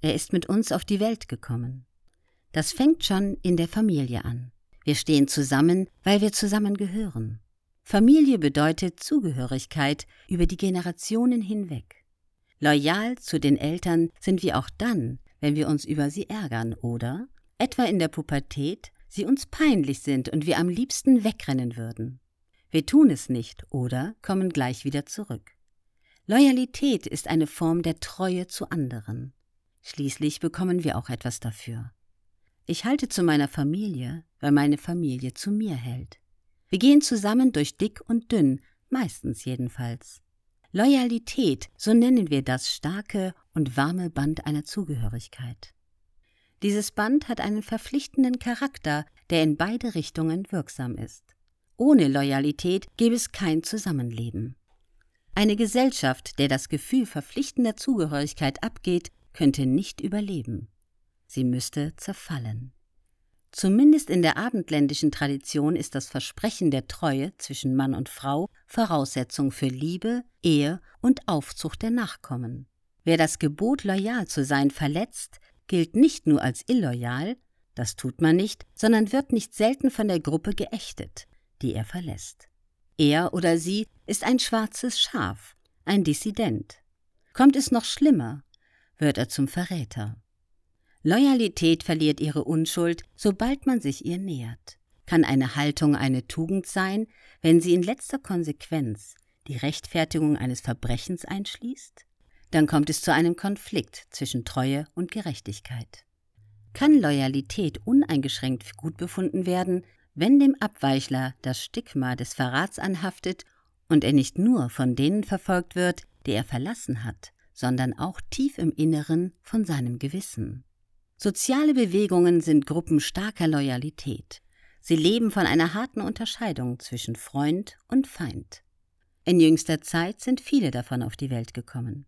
Er ist mit uns auf die Welt gekommen. Das fängt schon in der Familie an. Wir stehen zusammen, weil wir zusammengehören. Familie bedeutet Zugehörigkeit über die Generationen hinweg. Loyal zu den Eltern sind wir auch dann, wenn wir uns über sie ärgern oder, etwa in der Pubertät, sie uns peinlich sind und wir am liebsten wegrennen würden. Wir tun es nicht oder kommen gleich wieder zurück. Loyalität ist eine Form der Treue zu anderen. Schließlich bekommen wir auch etwas dafür. Ich halte zu meiner Familie, weil meine Familie zu mir hält. Wir gehen zusammen durch dick und dünn, meistens jedenfalls. Loyalität, so nennen wir das starke und warme Band einer Zugehörigkeit. Dieses Band hat einen verpflichtenden Charakter, der in beide Richtungen wirksam ist. Ohne Loyalität gäbe es kein Zusammenleben. Eine Gesellschaft, der das Gefühl verpflichtender Zugehörigkeit abgeht, könnte nicht überleben. Sie müsste zerfallen. Zumindest in der abendländischen Tradition ist das Versprechen der Treue zwischen Mann und Frau Voraussetzung für Liebe, Ehe und Aufzucht der Nachkommen. Wer das Gebot, loyal zu sein, verletzt, gilt nicht nur als illoyal, das tut man nicht, sondern wird nicht selten von der Gruppe geächtet, die er verlässt. Er oder sie ist ein schwarzes Schaf, ein Dissident. Kommt es noch schlimmer, wird er zum Verräter. Loyalität verliert ihre Unschuld, sobald man sich ihr nähert. Kann eine Haltung eine Tugend sein, wenn sie in letzter Konsequenz die Rechtfertigung eines Verbrechens einschließt? Dann kommt es zu einem Konflikt zwischen Treue und Gerechtigkeit. Kann Loyalität uneingeschränkt gut befunden werden, wenn dem Abweichler das Stigma des Verrats anhaftet und er nicht nur von denen verfolgt wird, die er verlassen hat, sondern auch tief im Inneren von seinem Gewissen. Soziale Bewegungen sind Gruppen starker Loyalität. Sie leben von einer harten Unterscheidung zwischen Freund und Feind. In jüngster Zeit sind viele davon auf die Welt gekommen.